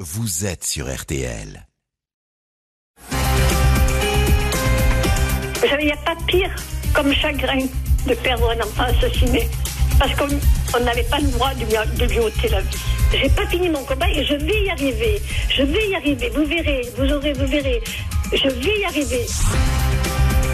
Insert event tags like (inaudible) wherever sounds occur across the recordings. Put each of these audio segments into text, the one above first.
Vous êtes sur RTL. Vous savez, il n'y a pas pire comme chagrin de perdre un enfant assassiné. Parce qu'on n'avait pas le droit de lui, ôter la vie. J'ai pas fini mon combat et je vais y arriver. Je vais y arriver. Vous verrez, vous aurez, vous verrez. Je vais y arriver.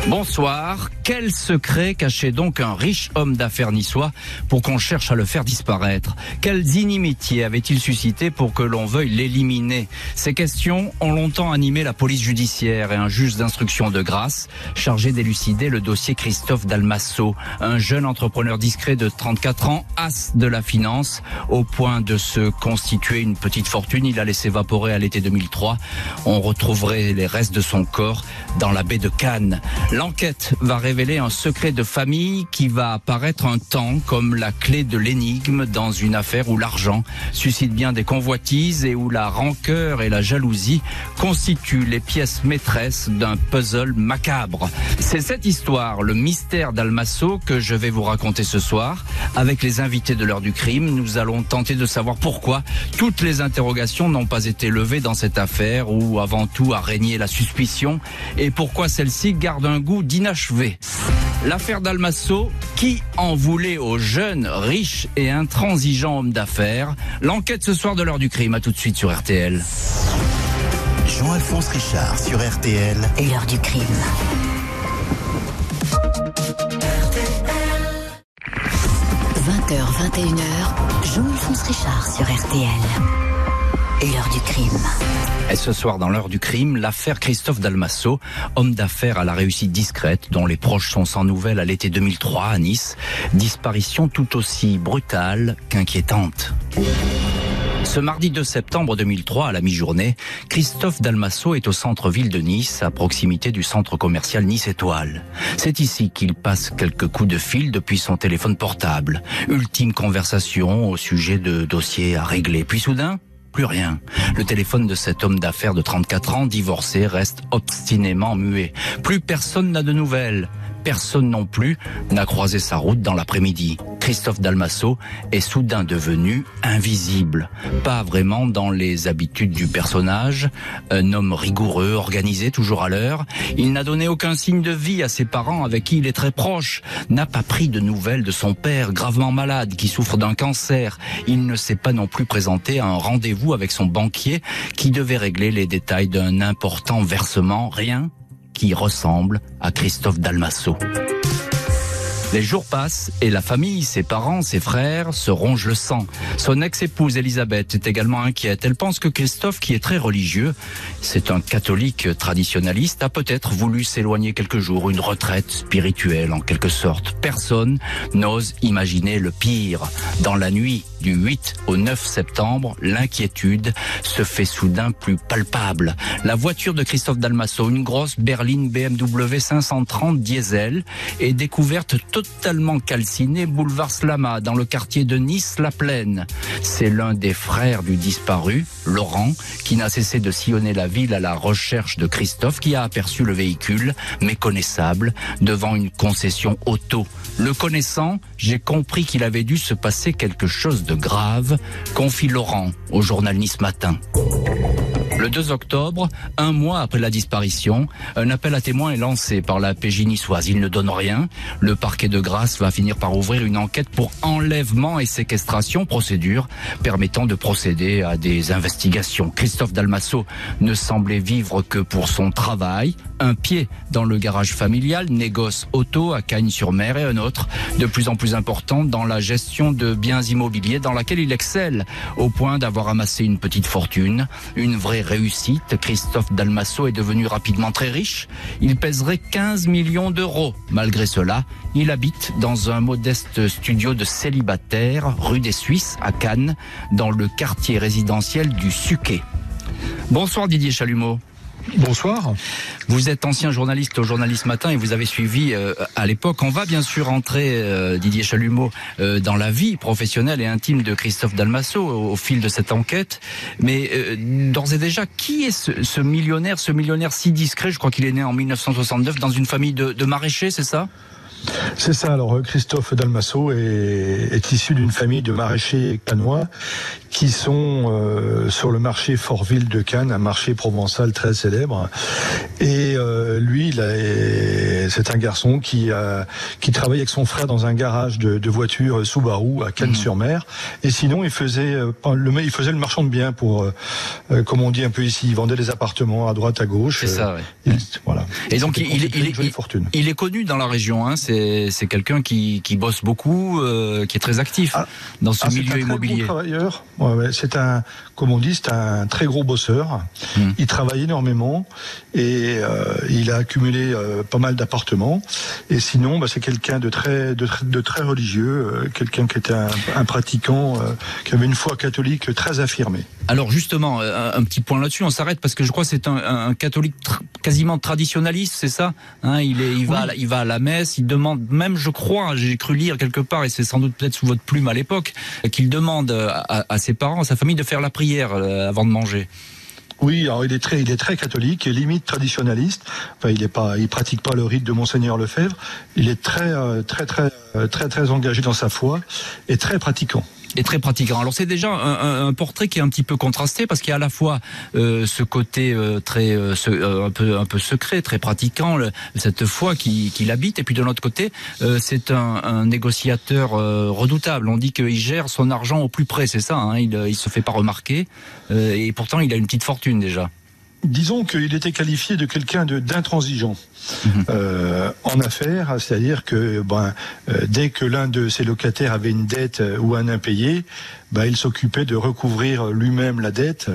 Bonsoir. Quel secret cachait donc un riche homme d'affaires niçois pour qu'on cherche à le faire disparaître? Quelles inimitiés avait-il suscité pour que l'on veuille l'éliminer? Ces questions ont longtemps animé la police judiciaire et un juge d'instruction de grâce chargé d'élucider le dossier Christophe Dalmasso, un jeune entrepreneur discret de 34 ans, as de la finance, au point de se constituer une petite fortune. Il a laissé évaporer à l'été 2003. On retrouverait les restes de son corps dans la baie de Cannes. L'enquête va révéler un secret de famille qui va apparaître un temps comme la clé de l'énigme dans une affaire où l'argent suscite bien des convoitises et où la rancœur et la jalousie constituent les pièces maîtresses d'un puzzle macabre. C'est cette histoire, le mystère d'Almasso, que je vais vous raconter ce soir. Avec les invités de l'heure du crime, nous allons tenter de savoir pourquoi toutes les interrogations n'ont pas été levées dans cette affaire où avant tout a régné la suspicion et pourquoi celle-ci garde un goût d'inachevé. L'affaire d'Almasso, qui en voulait aux jeunes, riches et intransigeants hommes d'affaires L'enquête ce soir de l'heure du crime, à tout de suite sur RTL. Jean-Alphonse Richard sur RTL. Et l'heure du crime. 20h, 21h, Jean-Alphonse Richard sur RTL. Et l'heure du crime. Ce soir, dans l'heure du crime, l'affaire Christophe Dalmasso, homme d'affaires à la réussite discrète, dont les proches sont sans nouvelles à l'été 2003 à Nice. Disparition tout aussi brutale qu'inquiétante. Ce mardi 2 septembre 2003, à la mi-journée, Christophe Dalmasso est au centre-ville de Nice, à proximité du centre commercial Nice Étoile. C'est ici qu'il passe quelques coups de fil depuis son téléphone portable. Ultime conversation au sujet de dossiers à régler. Puis soudain, plus rien. Le téléphone de cet homme d'affaires de 34 ans, divorcé, reste obstinément muet. Plus personne n'a de nouvelles. Personne non plus n'a croisé sa route dans l'après-midi. Christophe Dalmasso est soudain devenu invisible. Pas vraiment dans les habitudes du personnage. Un homme rigoureux, organisé, toujours à l'heure. Il n'a donné aucun signe de vie à ses parents avec qui il est très proche. N'a pas pris de nouvelles de son père, gravement malade, qui souffre d'un cancer. Il ne s'est pas non plus présenté à un rendez-vous avec son banquier qui devait régler les détails d'un important versement. Rien qui ressemble à Christophe Dalmasso. Les jours passent et la famille, ses parents, ses frères se rongent le sang. Son ex-épouse Elisabeth est également inquiète. Elle pense que Christophe, qui est très religieux, c'est un catholique traditionnaliste, a peut-être voulu s'éloigner quelques jours, une retraite spirituelle en quelque sorte. Personne n'ose imaginer le pire. Dans la nuit du 8 au 9 septembre, l'inquiétude se fait soudain plus palpable. La voiture de Christophe Dalmasso, une grosse berline BMW 530 diesel, est découverte totalement calcinée boulevard Slama, dans le quartier de Nice-La Plaine. C'est l'un des frères du disparu, Laurent, qui n'a cessé de sillonner la ville à la recherche de Christophe, qui a aperçu le véhicule, méconnaissable, devant une concession auto. Le connaissant, j'ai compris qu'il avait dû se passer quelque chose de grave, confie Laurent au journal Nice Matin. Le 2 octobre, un mois après la disparition, un appel à témoins est lancé par la PJ niçoise. Il ne donne rien. Le parquet de Grasse va finir par ouvrir une enquête pour enlèvement et séquestration, procédure permettant de procéder à des investigations. Christophe Dalmasso ne semblait vivre que pour son travail. Un pied dans le garage familial, négoce auto à Cagnes-sur-Mer et un autre, de plus en plus important, dans la gestion de biens immobiliers dans laquelle il excelle, au point d'avoir amassé une petite fortune, une vraie réussite. Christophe Dalmasso est devenu rapidement très riche. Il pèserait 15 millions d'euros. Malgré cela, il habite dans un modeste studio de célibataire rue des Suisses à Cannes, dans le quartier résidentiel du Suquet. Bonsoir Didier Chalumeau. Bonsoir. Vous êtes ancien journaliste au Journaliste Matin et vous avez suivi euh, à l'époque. On va bien sûr entrer, euh, Didier Chalumeau, euh, dans la vie professionnelle et intime de Christophe Dalmasso au, au fil de cette enquête. Mais d'ores et déjà, qui est ce, ce, millionnaire, ce millionnaire si discret? Je crois qu'il est né en 1969 dans une famille de, de maraîchers, c'est ça? C'est ça. Alors Christophe Dalmasso est, est issu d'une famille de maraîchers canois qui sont euh, sur le marché Fortville de Cannes, un marché provençal très célèbre. Et euh, lui, c'est un garçon qui, qui travaille avec son frère dans un garage de, de voitures Subaru à Cannes-sur-Mer. Et sinon, il faisait, le, il faisait le marchand de biens pour, comme on dit un peu ici, il vendait des appartements à droite, à gauche. C'est ça, oui. voilà. Et donc, il, il, il, il, est connu dans la région. Hein. C'est quelqu'un qui, qui bosse beaucoup, qui est très actif ah, dans ce ah, milieu immobilier. travailleur. C'est un, comme on dit, c'est un très gros bosseur. Hmm. Il travaille énormément et euh, il a accumulé euh, pas mal d'appartements. Et sinon, bah, c'est quelqu'un de très, de, de très religieux, euh, quelqu'un qui était un, un pratiquant, qui avait une foi catholique très affirmée. Alors justement, un, petit point là-dessus, on s'arrête parce que je crois que c'est un, un, catholique quasiment traditionnaliste, c'est ça hein, Il, est, il, va, il va à la messe, il demande même, je crois, j'ai cru lire quelque part, et c'est sans doute peut-être sous votre plume à l'époque, qu'il demande à, à, ses parents, à sa famille de faire la prière avant de manger. Oui, alors il est très, il est très catholique limite traditionnaliste. Enfin, il est pas, il pratique pas le rite de Monseigneur Lefebvre. Il est très, euh, très, très, très, très, très engagé dans sa foi et très pratiquant et très pratiquant. Alors c'est déjà un, portrait qui est un petit peu contrasté parce qu'il y a à la fois euh, ce côté euh, très euh, un peu un peu secret, très pratiquant, cette foi qui, qui l'habite, et puis de l'autre côté, c'est un, un, négociateur redoutable. On dit qu'il gère son argent au plus près, c'est ça. Hein il, il se fait pas remarquer, et pourtant il a une petite fortune déjà disons qu'il était qualifié de quelqu'un d'intransigeant euh, en affaires, c'est-à-dire que ben, euh, dès que l'un de ses locataires avait une dette euh, ou un impayé, ben, il s'occupait de recouvrir lui-même la dette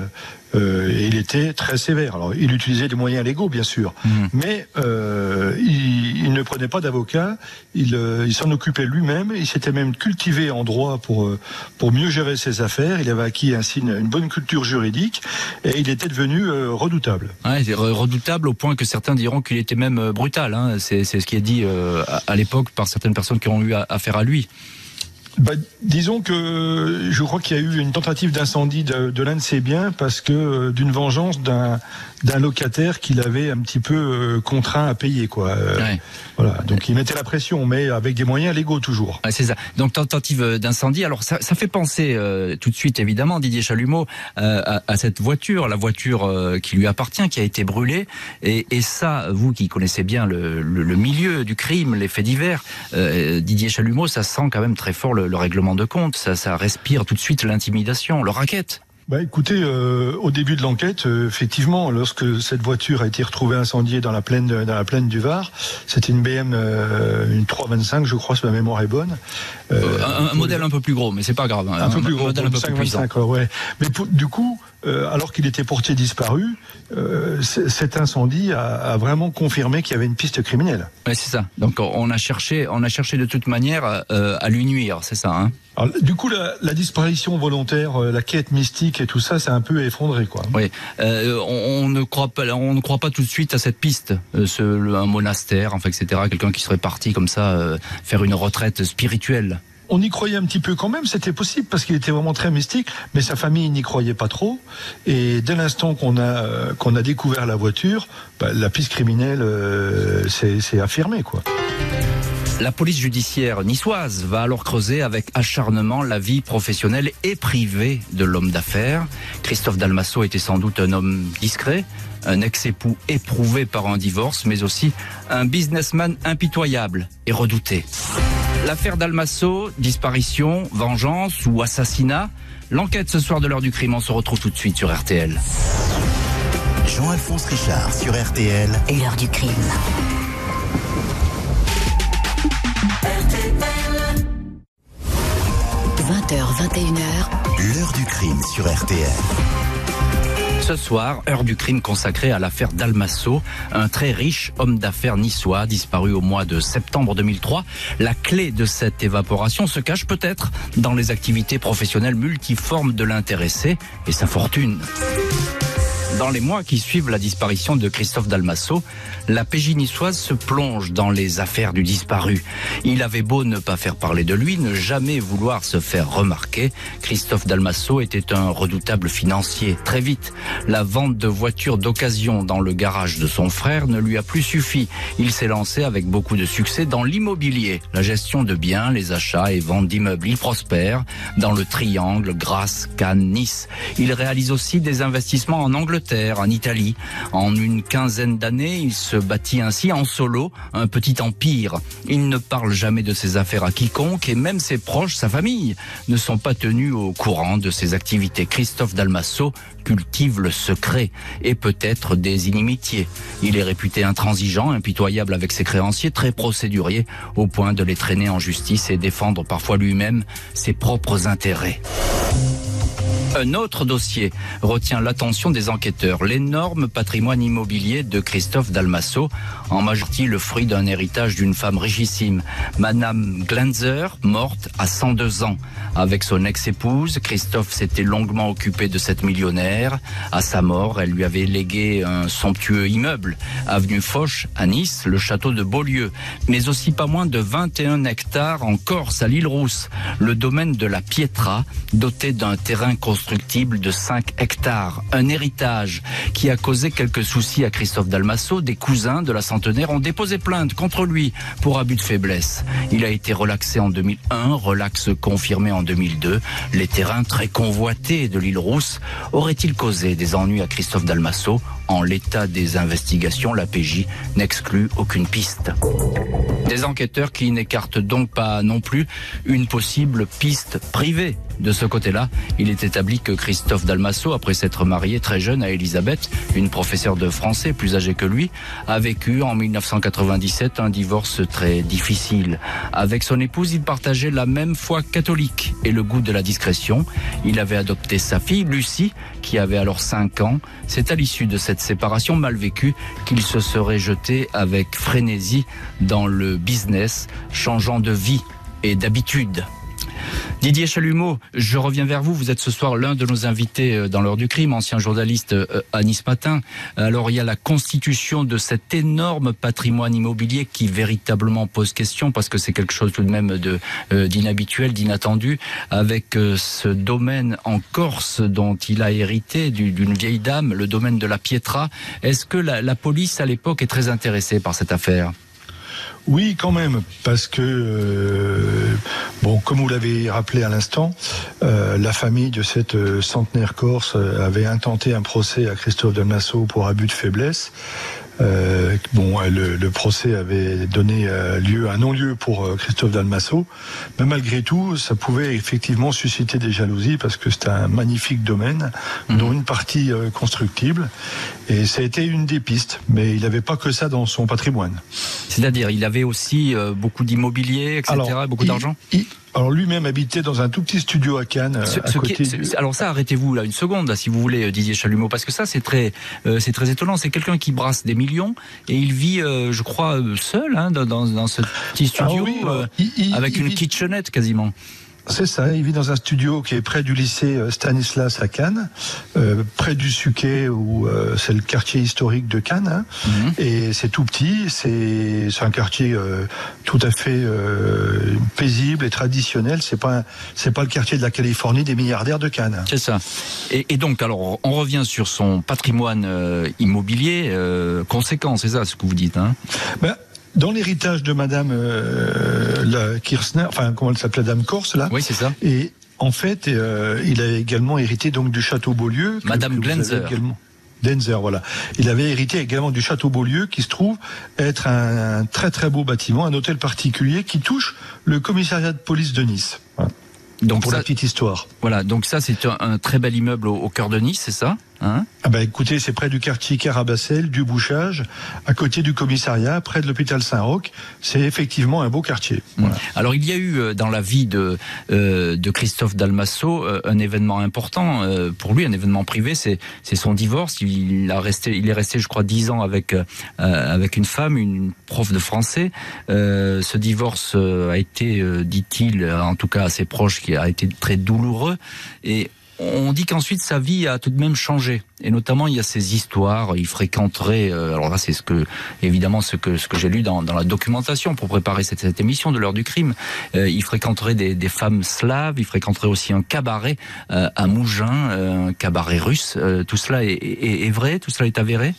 euh, et il était très sévère. Alors, il utilisait des moyens légaux, bien sûr, mhm. mais euh, il, il, ne prenait pas d'avocat. Il, euh, il s'en occupait lui-même. Il s'était même cultivé en droit pour euh, pour mieux gérer ses affaires. Il avait acquis ainsi une, une bonne culture juridique et il était devenu euh, redoutable. Ouais, redoutable au point que certains diront qu'il était même brutal. Hein. C'est ce qui est dit à, à l'époque par certaines personnes qui ont eu affaire à lui. Bah, disons que je crois qu'il y a eu une tentative d'incendie de, de l'un de ses biens parce que euh, d'une vengeance d'un d'un locataire qu'il avait un petit peu euh, contraint à payer quoi. Euh, voilà, donc il mettait la pression, mais avec des moyens légaux toujours. c'est ça. Donc tentative d'incendie. Alors ça, ça fait penser tout de suite évidemment Didier Chalumeau à, à, cette voiture, la voiture qui lui appartient, qui a été brûlée. Et, et ça, vous qui connaissez bien le, le, le milieu du crime, les faits divers, Didier Chalumeau, ça sent quand même très fort le, le règlement de compte. Ça, ça respire tout de suite l'intimidation, le racket. Bah écoutez, euh, au début de l'enquête, euh, effectivement, lorsque cette voiture a été retrouvée incendiée dans la plaine de, dans la plaine du Var, c'était une BM euh, une 325, je crois, si ma mémoire est bonne. un, modèle un peu plus gros, mais c'est pas grave. Hein. Un, peu plus gros, modèle un peu plus puissant. ouais. Mais du coup, alors qu'il était portier disparu, cet incendie a, a, vraiment confirmé qu'il y avait une piste criminelle. Ouais, c'est ça. Donc on a cherché, on a cherché de toute manière à lui nuire, c'est ça. Hein alors, du coup, la, la, disparition volontaire, euh, la quête mystique et tout ça, c'est un peu effondré, quoi. Oui, euh, on, on, ne croit pas, on ne croit pas tout de suite à cette piste, euh, ce, un monastère, enfin, etc. Quelqu'un qui serait parti comme ça euh, faire une retraite spirituelle on y croyait un petit peu quand même, c'était possible parce qu'il était vraiment très mystique, mais sa famille n'y croyait pas trop. Et dès l'instant qu'on a euh, qu'on a découvert la voiture, bah, la piste criminelle euh, s'est affirmée, quoi. La police judiciaire niçoise va alors creuser avec acharnement la vie professionnelle et privée de l'homme d'affaires. Christophe Dalmasso était sans doute un homme discret, un ex-époux éprouvé par un divorce, mais aussi un businessman impitoyable et redouté. L'affaire Dalmasso, disparition, vengeance ou assassinat L'enquête ce soir de l'heure du crime, on se retrouve tout de suite sur RTL. Jean-Alphonse Richard sur RTL. L'heure du crime. 20h, 21h. L'heure du crime sur RTL. Ce soir, heure du crime consacrée à l'affaire Dalmasso, un très riche homme d'affaires niçois disparu au mois de septembre 2003. La clé de cette évaporation se cache peut-être dans les activités professionnelles multiformes de l'intéressé et sa fortune. Dans les mois qui suivent la disparition de Christophe Dalmasso, la PJ niçoise se plonge dans les affaires du disparu. Il avait beau ne pas faire parler de lui, ne jamais vouloir se faire remarquer, Christophe Dalmasso était un redoutable financier. Très vite, la vente de voitures d'occasion dans le garage de son frère ne lui a plus suffi. Il s'est lancé avec beaucoup de succès dans l'immobilier, la gestion de biens, les achats et ventes d'immeubles. Il prospère dans le triangle Grasse, Cannes, Nice. Il réalise aussi des investissements en Angleterre en Italie. En une quinzaine d'années, il se bâtit ainsi en solo un petit empire. Il ne parle jamais de ses affaires à quiconque et même ses proches, sa famille, ne sont pas tenus au courant de ses activités. Christophe Dalmasso cultive le secret et peut-être des inimitiés. Il est réputé intransigeant, impitoyable avec ses créanciers, très procédurier, au point de les traîner en justice et défendre parfois lui-même ses propres intérêts. Un autre dossier retient l'attention des enquêteurs, l'énorme patrimoine immobilier de Christophe Dalmasso, en majorité le fruit d'un héritage d'une femme richissime, Madame Glanzer, morte à 102 ans. Avec son ex-épouse, Christophe s'était longuement occupé de cette millionnaire. À sa mort, elle lui avait légué un somptueux immeuble, avenue Foch à Nice, le château de Beaulieu, mais aussi pas moins de 21 hectares en Corse, à l'île Rousse, le domaine de la Pietra, doté d'un terrain constructible de 5 hectares. Un héritage qui a causé quelques soucis à Christophe Dalmasso. Des cousins de la centenaire ont déposé plainte contre lui pour abus de faiblesse. Il a été relaxé en 2001, relax confirmé en 2002. Les terrains très convoités de l'île Rousse auraient-ils causé des ennuis à Christophe Dalmasso? En l'état des investigations, la PJ n'exclut aucune piste. Des enquêteurs qui n'écartent donc pas non plus une possible piste privée de ce côté-là, il est établi que Christophe Dalmasso, après s'être marié très jeune à Elisabeth, une professeure de français plus âgée que lui, a vécu en 1997 un divorce très difficile. Avec son épouse, il partageait la même foi catholique et le goût de la discrétion. Il avait adopté sa fille, Lucie, qui avait alors 5 ans. C'est à l'issue de cette séparation mal vécue qu'il se serait jeté avec frénésie dans le business, changeant de vie et d'habitude. Didier Chalumeau, je reviens vers vous. Vous êtes ce soir l'un de nos invités euh, dans l'heure du crime, ancien journaliste euh, à Nice Matin. Alors il y a la constitution de cet énorme patrimoine immobilier qui véritablement pose question parce que c'est quelque chose tout de même euh, d'inhabituel, d'inattendu, avec ce domaine en Corse dont il a hérité d'une vieille dame, le domaine de la Pietra. Est-ce que la police à l'époque est très intéressée par cette affaire? Oui, quand même, parce que, euh, bon, comme vous l'avez rappelé à l'instant, euh, la famille de cette euh, centenaire corse avait intenté un procès à Christophe Nassau pour abus de faiblesse. Euh, bon, le, le, procès avait donné euh, lieu, un non-lieu pour euh, Christophe Dalmasso, mais malgré tout, ça pouvait effectivement susciter des jalousies parce que c'est un magnifique domaine, mmh. dont une partie constructible, et ça a été une des pistes, mais il n'avait pas que ça dans son patrimoine. C'est-à-dire, il avait aussi beaucoup d'immobilier, etc., Alors, beaucoup d'argent? Alors lui-même habitait dans un tout petit studio à Cannes. Ce, à côté qui, du... Alors ça, arrêtez-vous là une seconde, là, si vous voulez, euh, Didier Chalumeau, parce que ça, c'est très, euh, c'est très étonnant. C'est quelqu'un qui brasse des millions et il vit, euh, je crois, seul hein, dans, dans, ce petit studio ah oui, il, avec il, une kitchenette quasiment. C'est ça, il vit dans un studio qui est près du lycée euh, Stanislas à Cannes, euh, près du Suquet, où euh, c'est le quartier historique de Cannes. Hein. Mm -hmm. Et c'est tout petit, c'est un quartier euh, tout à fait euh, paisible et traditionnel. C'est pas c'est pas le quartier de la Californie des milliardaires de Cannes. C'est ça. Et, et, donc, alors, on revient sur son patrimoine euh, immobilier conséquent, c'est ça ce que vous dites. Hein? Ben, dans l'héritage de Madame euh, la Kirchner, enfin comment elle s'appelait, Dame Corse là. Oui, c'est ça. Et en fait, euh, il a également hérité donc du château Beaulieu. Madame Glenzer. Denzer, voilà. Il avait hérité également du château Beaulieu, qui se trouve être un, un très très beau bâtiment, un hôtel particulier qui touche le commissariat de police de Nice. Voilà. Donc pour ça, la petite histoire. Voilà, donc ça c'est un, un, très bel immeuble au, au cœur de Nice, c'est ça? Hein ah bah écoutez, c'est près du quartier Carabassel, du Bouchage, à côté du commissariat, près de l'hôpital Saint-Roch. C'est effectivement un beau quartier. Voilà. Alors il y a eu euh, dans la vie de, euh, de Christophe Dalmasso euh, un événement important euh, pour lui, un événement privé, c'est son divorce. Il, a resté, il est resté, je crois, dix ans avec euh, avec une femme, une prof de français. Ce divorce a été, dit-il, en tout cas à ses proches, qui a été très douloureux. Et on dit qu'ensuite sa vie a tout de même changé. Et notamment, il y a ces histoires. Il fréquenterait. Euh, alors là, c'est ce que, évidemment, ce que ce que j'ai lu dans, dans la documentation pour préparer cette, cette émission de l'heure du crime. Euh, il fréquenterait des, des, femmes slaves. Il fréquenterait aussi un cabaret euh, à Mougins, euh, un cabaret russe. tout cela est, est, est, vrai? Tout cela est avéré?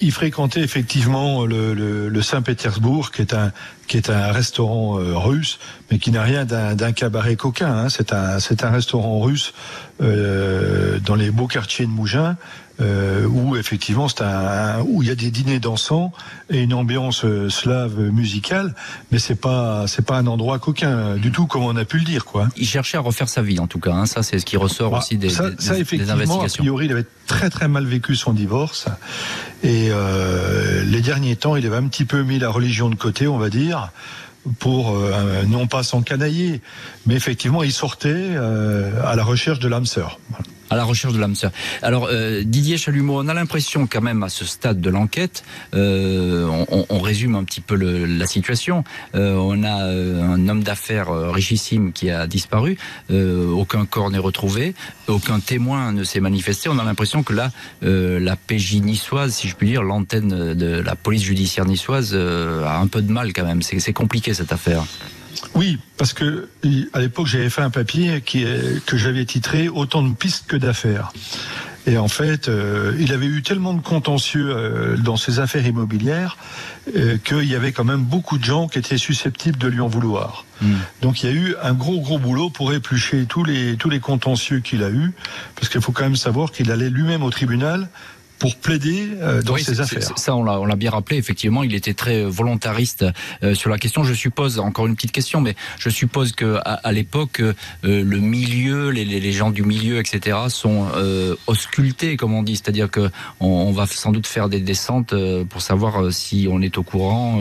Il fréquentait effectivement le, Saint-Pétersbourg, qui est un qui est un restaurant euh, russe, mais qui n'a rien d'un cabaret coquin. Hein. C'est un c'est un restaurant russe euh, dans les beaux quartiers de Mougins. Euh, où effectivement c'est un, où il y a des dîners dansants et une ambiance euh, slave musicale, mais c'est pas c'est pas un endroit coquin du tout comme on a pu le dire quoi. Il cherchait à refaire sa vie en tout cas, hein. ça c'est ce qui ressort bah, aussi des, ça, des, ça, effectivement, des investigations. A priori, il avait très très mal vécu son divorce et euh, les derniers temps, il avait un petit peu mis la religion de côté, on va dire pour euh, non pas s'encanailler, mais effectivement, il sortait euh, à la recherche de l'âme sœur. Voilà à la recherche de l'âme sœur. Alors euh, Didier Chalumeau, on a l'impression quand même à ce stade de l'enquête, euh, on, résume un petit peu la situation. Euh, on a un homme d'affaires richissime qui a disparu, aucun corps n'est retrouvé, aucun témoin ne s'est manifesté. On a l'impression que là, la PJ niçoise, si je puis dire, l'antenne de la police judiciaire niçoise a un peu de mal quand même. C'est compliqué cette affaire. Oui, parce que à l'époque j'avais fait un papier qui est, que j'avais titré Autant de pistes que d'affaires. Et en fait, euh, il avait eu tellement de contentieux euh, dans ses affaires immobilières euh, qu'il y avait quand même beaucoup de gens qui étaient susceptibles de lui en vouloir. Mm. Donc il y a eu un gros gros boulot pour éplucher tous les tous les contentieux qu'il a eu, parce qu'il faut quand même savoir qu'il allait lui-même au tribunal pour plaider euh, dans oui, ces affaires. Ça, on l'a, on l'a bien rappelé. Effectivement, il était très volontariste euh, sur la question. Je suppose, encore une petite question, mais je suppose que à, à l'époque, euh, le milieu, les, les, gens du milieu, etc., sont euh, auscultés, comme on dit, c'est-à-dire que on, on, va sans doute faire des descentes euh, pour savoir euh, si on est au courant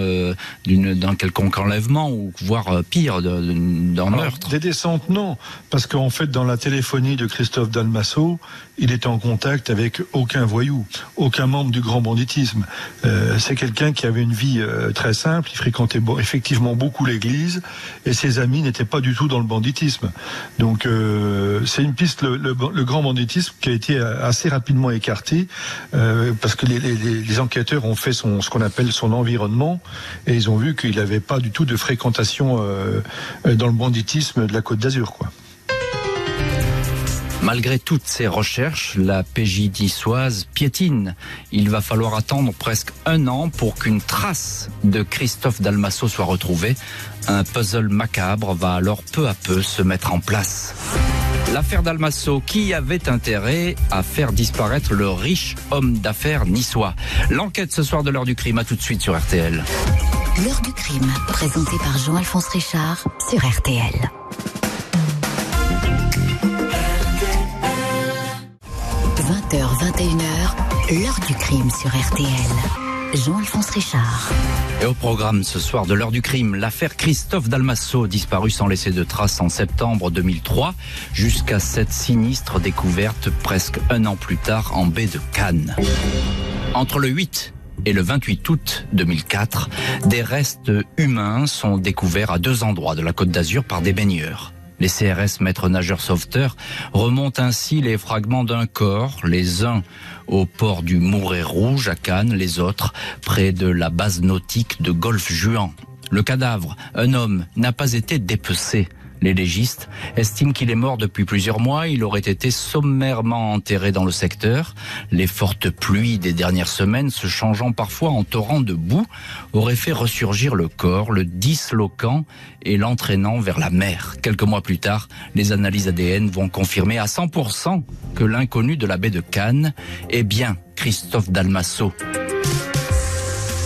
d'une, d'un quelconque enlèvement ou voire pire d'un meurtre. Des descentes, non, parce qu'en fait, dans la téléphonie de Christophe Dalmasso, il était en contact avec aucun voyou aucun membre du grand banditisme. Euh, c'est quelqu'un qui avait une vie euh, très simple, il fréquentait effectivement beaucoup l'église, et ses amis n'étaient pas du tout dans le banditisme. Donc euh, c'est une piste, le, grand banditisme, qui a été assez rapidement écarté, parce que les, enquêteurs ont fait ce qu'on appelle son environnement, et ils ont vu qu'il n'avait pas du tout de fréquentation dans le banditisme de la Côte d'Azur. quoi. Malgré toutes ces recherches, la PJ niçoise piétine. Il va falloir attendre presque un an pour qu'une trace de Christophe Dalmasso soit retrouvée. Un puzzle macabre va alors peu à peu se mettre en place. L'affaire Dalmasso, qui avait intérêt à faire disparaître le riche homme d'affaires niçois? L'enquête ce soir de l'heure du crime, à tout de suite sur RTL. L'heure du crime, présentée par Jean-Alphonse Richard sur RTL. 20h, 21h, l'heure du crime sur RTL. Jean-Alphonse Richard. Et au programme ce soir de l'heure du crime, l'affaire Christophe Dalmasso, disparu sans laisser de traces en septembre 2003, jusqu'à cette sinistre découverte presque un an plus tard en baie de Cannes. Entre le 8 et le 28 août 2004, des restes humains sont découverts à deux endroits de la Côte d'Azur par des baigneurs. Les CRS maîtres nageurs sauveteurs remontent ainsi les fragments d'un corps, les uns au port du Mouret Rouge à Cannes, les autres près de la base nautique de Golfe-Juan. Le cadavre, un homme, n'a pas été dépecé. Les légistes estiment qu'il est mort depuis plusieurs mois. Il aurait été sommairement enterré dans le secteur. Les fortes pluies des dernières semaines, se changeant parfois en torrents de boue, auraient fait ressurgir le corps, le disloquant et l'entraînant vers la mer. Quelques mois plus tard, les analyses ADN vont confirmer à 100% que l'inconnu de la baie de Cannes est bien Christophe Dalmasso.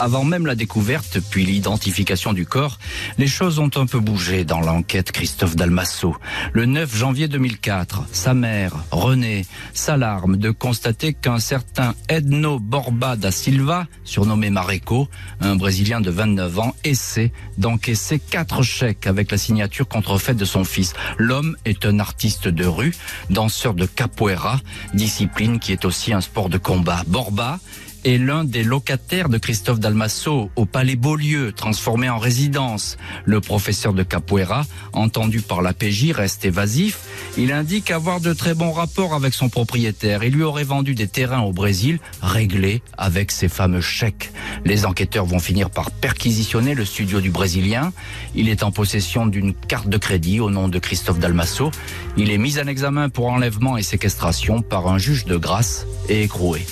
Avant même la découverte, puis l'identification du corps, les choses ont un peu bougé dans l'enquête Christophe Dalmasso. Le 9 janvier 2004, sa mère, Renée, s'alarme de constater qu'un certain Edno Borba da Silva, surnommé Mareco, un Brésilien de 29 ans, essaie d'encaisser quatre chèques avec la signature contrefaite de son fils. L'homme est un artiste de rue, danseur de capoeira, discipline qui est aussi un sport de combat. Borba est l'un des locataires de Christophe Dalmasso au Palais Beaulieu, transformé en résidence. Le professeur de capoeira, entendu par la PJ, reste évasif. Il indique avoir de très bons rapports avec son propriétaire. Il lui aurait vendu des terrains au Brésil, réglés avec ses fameux chèques. Les enquêteurs vont finir par perquisitionner le studio du Brésilien. Il est en possession d'une carte de crédit au nom de Christophe Dalmasso. Il est mis en examen pour enlèvement et séquestration par un juge de grâce et écroué.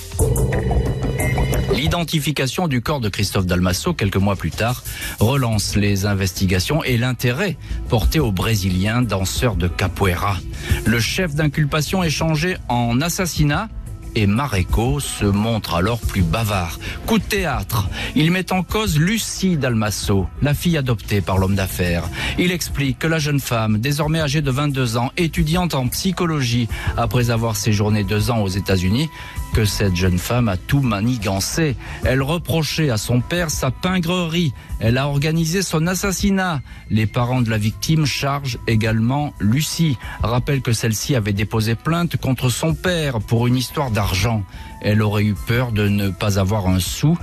L'identification du corps de Christophe Dalmasso quelques mois plus tard relance les investigations et l'intérêt porté au Brésilien danseur de capoeira. Le chef d'inculpation est changé en assassinat et Mareco se montre alors plus bavard. Coup de théâtre, il met en cause Lucie Dalmasso, la fille adoptée par l'homme d'affaires. Il explique que la jeune femme, désormais âgée de 22 ans, étudiante en psychologie, après avoir séjourné deux ans aux États-Unis, que cette jeune femme a tout manigancé. Elle reprochait à son père sa pingrerie. Elle a organisé son assassinat. Les parents de la victime chargent également Lucie. Rappelle que celle-ci avait déposé plainte contre son père pour une histoire d'argent. Elle aurait eu peur de ne pas avoir un sou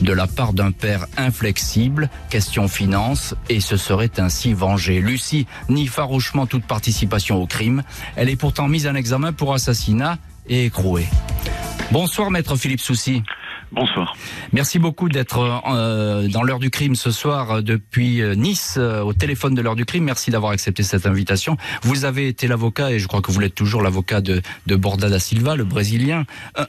de la part d'un père inflexible, question finance, et se serait ainsi vengée. Lucie nie farouchement toute participation au crime. Elle est pourtant mise en examen pour assassinat et écrouée. Bonsoir maître Philippe Soucy. Bonsoir. Merci beaucoup d'être euh, dans l'heure du crime ce soir euh, depuis euh, Nice au téléphone de l'heure du crime. Merci d'avoir accepté cette invitation. Vous avez été l'avocat et je crois que vous l'êtes toujours l'avocat de, de Borda da Silva, le Brésilien.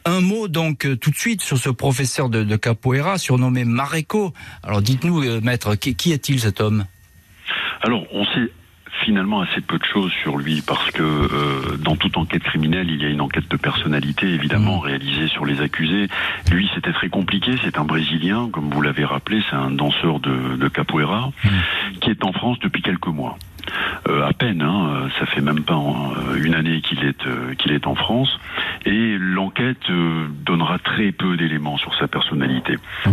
Un, mot donc tout de suite sur ce professeur de, de capoeira surnommé Mareco. Alors dites-nous maître, qui, qui est-il cet homme? Alors on sait finalement assez peu de choses sur lui parce que euh, dans toute enquête criminelle, il y a une enquête de personnalité évidemment mmh. réalisée sur les accusés. Lui, c'était très compliqué. C'est un Brésilien, comme vous l'avez rappelé, c'est un danseur de, de capoeira mmh. qui est en France depuis quelques mois. Euh, à peine, hein, ça fait même pas euh, une année qu'il est euh, qu'il est en France, et l'enquête donnera très peu d'éléments sur sa personnalité. Mmh.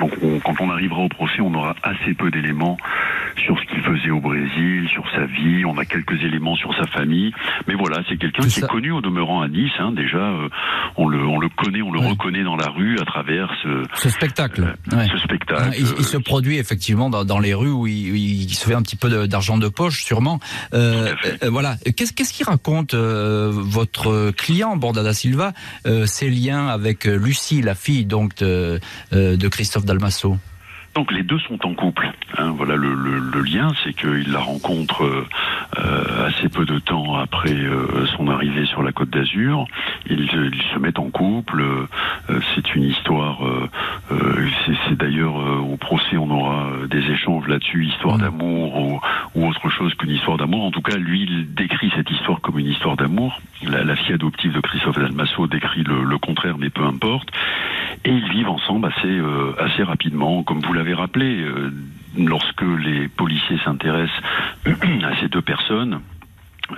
Donc, quand on arrivera au procès, on aura assez peu d'éléments sur ce qu'il faisait au Brésil, sur sa vie. On a quelques éléments sur sa famille, mais voilà, c'est quelqu'un qui est connu au demeurant à Nice. Hein, déjà, on le on le connaît, on le reconnaît dans la rue à travers ce, ce spectacle. Ce spectacle. Il, il, se produit effectivement dans, dans les rues où il, il, se fait un petit peu d'argent de, sûrement. Euh, euh, voilà. Qu'est-ce qu'il raconte euh, votre client Bordada Silva, ses liens avec Lucie, la fille donc de, Christophe Dalmasso? Donc les deux sont en couple. Hein, voilà le, lien, c'est qu'il la rencontre assez peu de temps après son arrivée sur la Côte d'Azur. Ils, ils, se mettent en couple. Euh, c'est une histoire. c'est d'ailleurs au procès, on aura des échanges là-dessus, histoire mmh. d'amour ou, ou, autre chose qu'une histoire d'amour. En tout cas, lui, il décrit cette histoire comme une histoire d'amour. La, la, fille adoptive de Christophe Dalmasso décrit le, le contraire, mais peu importe. Et ils vivent ensemble assez assez rapidement, comme vous l'avez rappelé lorsque les policiers s'intéressent (clears throat) à ces deux personnes,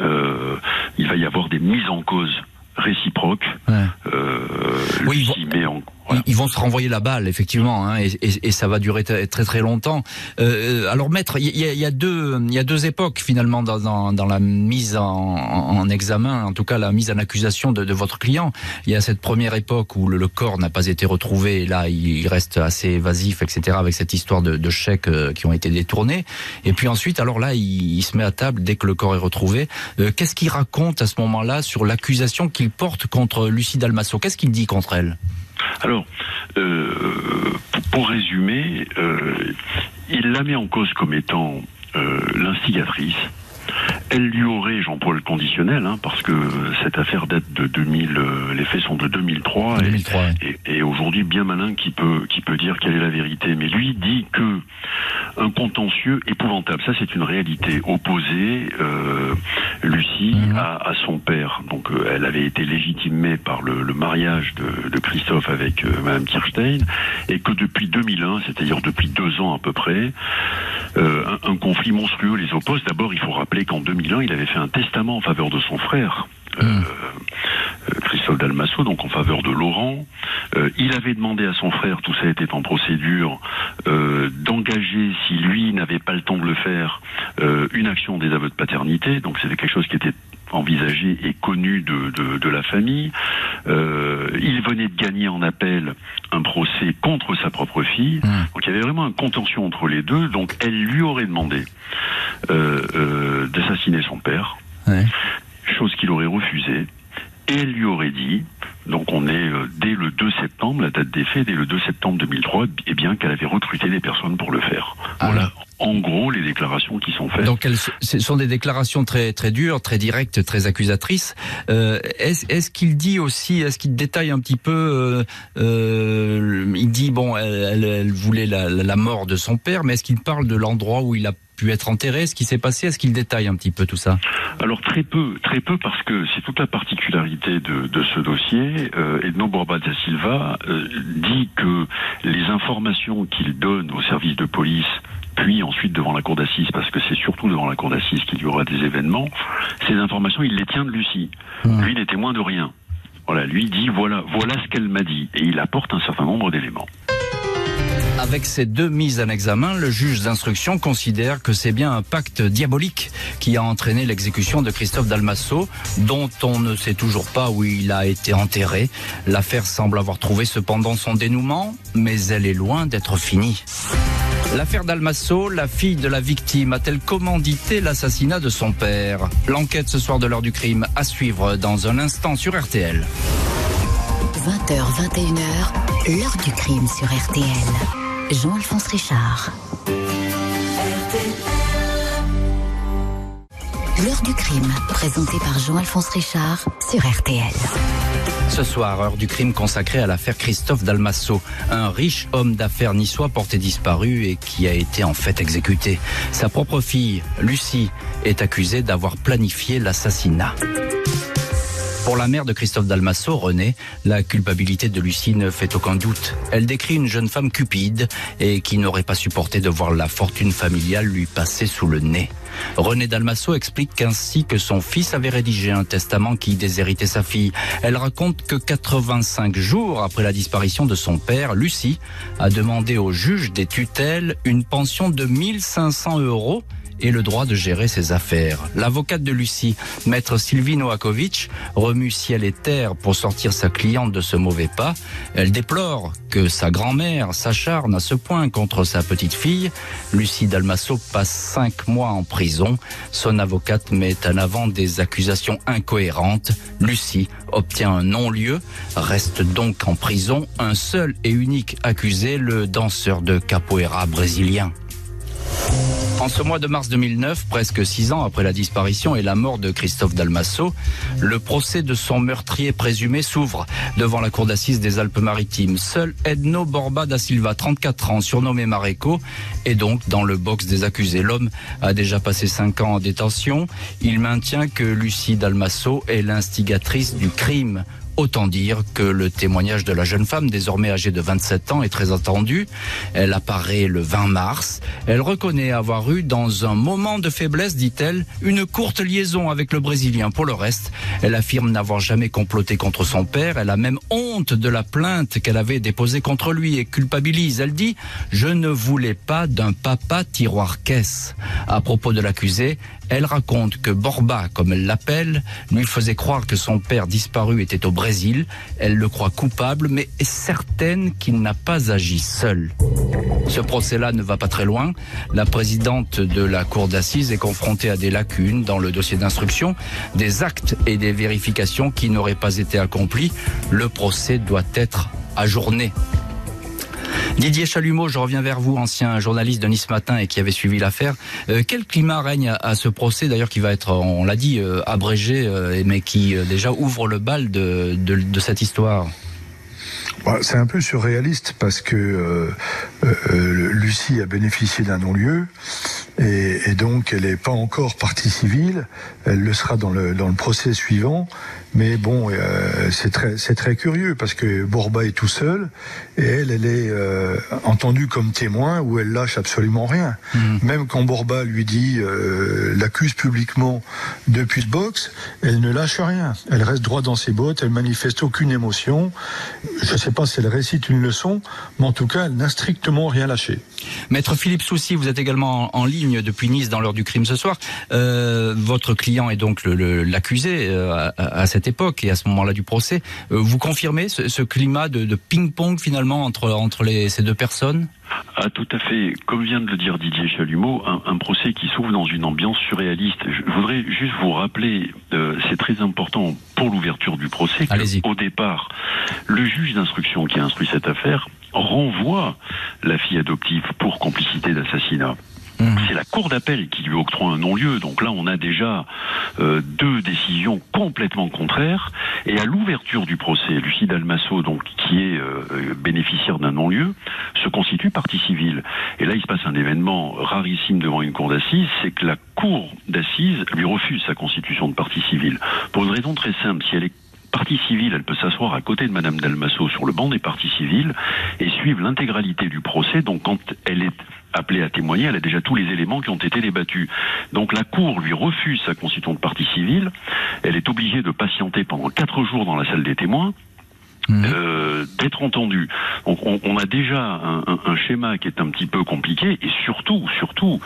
euh, il va y avoir des mises en cause réciproques. Ouais. Euh, oui, met en, Ils vont se renvoyer la balle, effectivement, hein, et, ça va durer très très longtemps. Euh, alors, maître, il y, a deux, époques finalement dans, la mise en, en, examen, en tout cas la mise en accusation de, votre client. Il y a cette première époque où le, corps n'a pas été retrouvé, et là il reste assez évasif, etc., avec cette histoire de, chèques euh, qui ont été détournés. Et puis ensuite, alors là, il, se met à table dès que le corps est retrouvé. Euh, Qu'est-ce qu'il raconte à ce moment-là sur l'accusation qu'il porte contre Lucie Dalmasso? Qu'est-ce qu'il dit contre elle? Alors, euh, pour résumer, euh, il la met en cause comme étant euh, l'instigatrice. Elle lui aurait, j'emploie le conditionnel, hein, parce que cette affaire date de 2000, euh, les faits sont de 2003, 2003 et, et, et aujourd'hui bien malin qui peut qui peut dire quelle est la vérité. Mais lui dit que un contentieux épouvantable, ça c'est une réalité opposée. Euh, Lucie mmh. à, à, son père, donc euh, elle avait été légitimée par le, le mariage de, de, Christophe avec Madame Kirstein, et que depuis 2001, c'est-à-dire depuis deux ans à peu près, un, un conflit monstrueux les oppose. D'abord, il faut rappeler qu'en 2001, il avait fait un testament en faveur de son frère. Euh, mmh. Christophe Dalmasso, donc en faveur de Laurent. Euh, il avait demandé à son frère, tout ça était en procédure, euh, d'engager, si lui n'avait pas le temps de le faire, euh, une action des aveux de paternité. Donc c'était quelque chose qui était envisagé et connu de, de, de la famille. Euh, il venait de gagner en appel un procès contre sa propre fille. Hmm. Donc il y avait vraiment un contention entre les deux. Donc elle lui aurait demandé euh, euh, d'assassiner son père, Ouais. Chose qu'il aurait refusée. Et elle lui aurait dit, donc on est euh, dès le 2 septembre, la date des faits, dès le 2 septembre 2003, eh bien qu'elle avait recruté des personnes pour le faire. Ah. Voilà, en gros, les déclarations qui sont faites. Donc elles, ce sont des déclarations très très dures, très directes, très accusatrices. Euh, est-ce, est-ce qu'il dit aussi, est-ce qu'il détaille un petit peu euh, Il dit bon, elle, elle- elle voulait la, la- la mort de son père, mais est-ce qu'il parle de l'endroit où il a pu être enterré, ce qui s'est passé? Est-ce qu'il détaille un petit peu tout ça? Alors très peu, très peu parce que c'est toute la particularité de, de ce dossier. Euh, Edno Borba da Silva euh, dit que les informations qu'il donne au service de police, puis ensuite devant la cour d'assises, parce que c'est surtout devant la cour d'assises qu'il y aura des événements, ces informations il les tient de Lucie. Hmm. Lui n'est témoin de rien. Voilà, lui dit voilà, voilà ce qu'elle m'a dit, et il apporte un certain nombre d'éléments. Avec ces deux mises en examen, le juge d'instruction considère que c'est bien un pacte diabolique qui a entraîné l'exécution de Christophe Dalmasso, dont on ne sait toujours pas où il a été enterré. L'affaire semble avoir trouvé cependant son dénouement, mais elle est loin d'être finie. L'affaire Dalmasso, la fille de la victime, a-t-elle commandité l'assassinat de son père? L'enquête ce soir de l'heure du crime à suivre dans un instant sur RTL. 20h, 21h, l'heure du crime sur RTL. Jean-Alphonse Richard. L'heure du crime, présentée par Jean-Alphonse Richard sur RTL. Ce soir, heure du crime consacrée à l'affaire Christophe Dalmasso, un riche homme d'affaires niçois porté disparu et qui a été en fait exécuté. Sa propre fille, Lucie, est accusée d'avoir planifié l'assassinat. Pour la mère de Christophe Dalmasso, René, la culpabilité de Lucie ne fait aucun doute. Elle décrit une jeune femme cupide et qui n'aurait pas supporté de voir la fortune familiale lui passer sous le nez. René Dalmasso explique ainsi que son fils avait rédigé un testament qui déshéritait sa fille. Elle raconte que 85 jours après la disparition de son père, Lucie a demandé au juge des tutelles une pension de 1500 euros et le droit de gérer ses affaires. L'avocate de Lucie, maître Sylvie Noakovic, remue ciel et terre pour sortir sa cliente de ce mauvais pas. Elle déplore que sa grand-mère s'acharne à ce point contre sa petite fille. Lucie Dalmasso passe cinq mois en prison. Son avocate met en avant des accusations incohérentes. Lucie obtient un non-lieu, reste donc en prison un seul et unique accusé, le danseur de capoeira brésilien. En ce mois de mars 2009, presque six ans après la disparition et la mort de Christophe Dalmasso, le procès de son meurtrier présumé s'ouvre devant la cour d'assises des Alpes-Maritimes. Seul Edno Borba da Silva, 34 ans, surnommé Mareco, est donc dans le box des accusés. L'homme a déjà passé cinq ans en détention. Il maintient que Lucie Dalmasso est l'instigatrice du crime. Autant dire que le témoignage de la jeune femme, désormais âgée de 27 ans, est très attendu. Elle apparaît le 20 mars. Elle reconnaît avoir eu, dans un moment de faiblesse, dit-elle, une courte liaison avec le Brésilien. Pour le reste, elle affirme n'avoir jamais comploté contre son père. Elle a même honte de la plainte qu'elle avait déposée contre lui et culpabilise. Elle dit « Je ne voulais pas d'un papa tiroir-caisse ». À propos de l'accusé, elle raconte que Borba, comme elle l'appelle, lui faisait croire que son père disparu était au Brésil. Elle le croit coupable, mais est certaine qu'il n'a pas agi seul. Ce procès-là ne va pas très loin. La présidente de la cour d'assises est confrontée à des lacunes dans le dossier d'instruction, des actes et des vérifications qui n'auraient pas été accomplis. Le procès doit être ajourné. Didier Chalumeau, je reviens vers vous, ancien journaliste de Nice Matin et qui avait suivi l'affaire. Euh, quel climat règne à, ce procès, d'ailleurs, qui va être, on l'a dit, euh, abrégé, euh, mais qui euh, déjà ouvre le bal de, cette histoire? Bah, C'est un peu surréaliste parce que euh, euh, Lucie a bénéficié d'un non-lieu et, et donc elle n'est pas encore partie civile. Elle le sera dans le, dans le procès suivant. Mais bon, euh, c'est très, c'est très curieux parce que Borba est tout seul et elle, elle est euh, entendue comme témoin où elle lâche absolument rien. Même quand Borba lui dit, euh, l'accuse publiquement depuis le box, elle ne lâche rien. Elle reste droit dans ses bottes, elle manifeste aucune émotion. Je ne sais pas si elle récite une leçon, mais en tout cas, elle n'a strictement rien lâché. Maître Philippe Soucy, vous êtes également en, en ligne depuis Nice dans l'heure du crime ce soir. Euh, votre client est donc le- le- l'accusé euh, à, à cette cette époque et à ce moment-là du procès. vous confirmez ce, climat de, ping-pong finalement entre, entre les, ces deux personnes? Ah, tout à fait. Comme vient de le dire Didier Chalumeau, un, procès qui s'ouvre dans une ambiance surréaliste. Je voudrais juste vous rappeler, euh, c'est très important pour l'ouverture du procès, qu'au départ, le juge d'instruction qui a instruit cette affaire renvoie la fille adoptive pour complicité d'assassinat. Mmh. C'est la cour d'appel qui lui octroie un non-lieu. Donc là, on a déjà euh, deux décisions complètement contraires. Et à l'ouverture du procès, Lucie Dalmasso, donc qui est euh, bénéficiaire d'un non-lieu, se constitue partie civile. Et là, il se passe un événement rarissime devant une cour d'assises, c'est que la cour d'assises lui refuse sa constitution de partie civile pour une raison très simple. Si elle est partie civile, elle peut s'asseoir à côté de Madame Dalmasso sur le banc des parties civiles et suivre l'intégralité du procès. Donc quand elle est appelée à témoigner, elle a déjà tous les éléments qui ont été débattus. Donc la Cour lui refuse sa constitution partie civile, elle est obligée de patienter pendant quatre jours dans la salle des témoins, Mhm. Euh, d'être entendu. Donc on, a déjà un, un, schéma qui est un petit peu compliqué et surtout, surtout,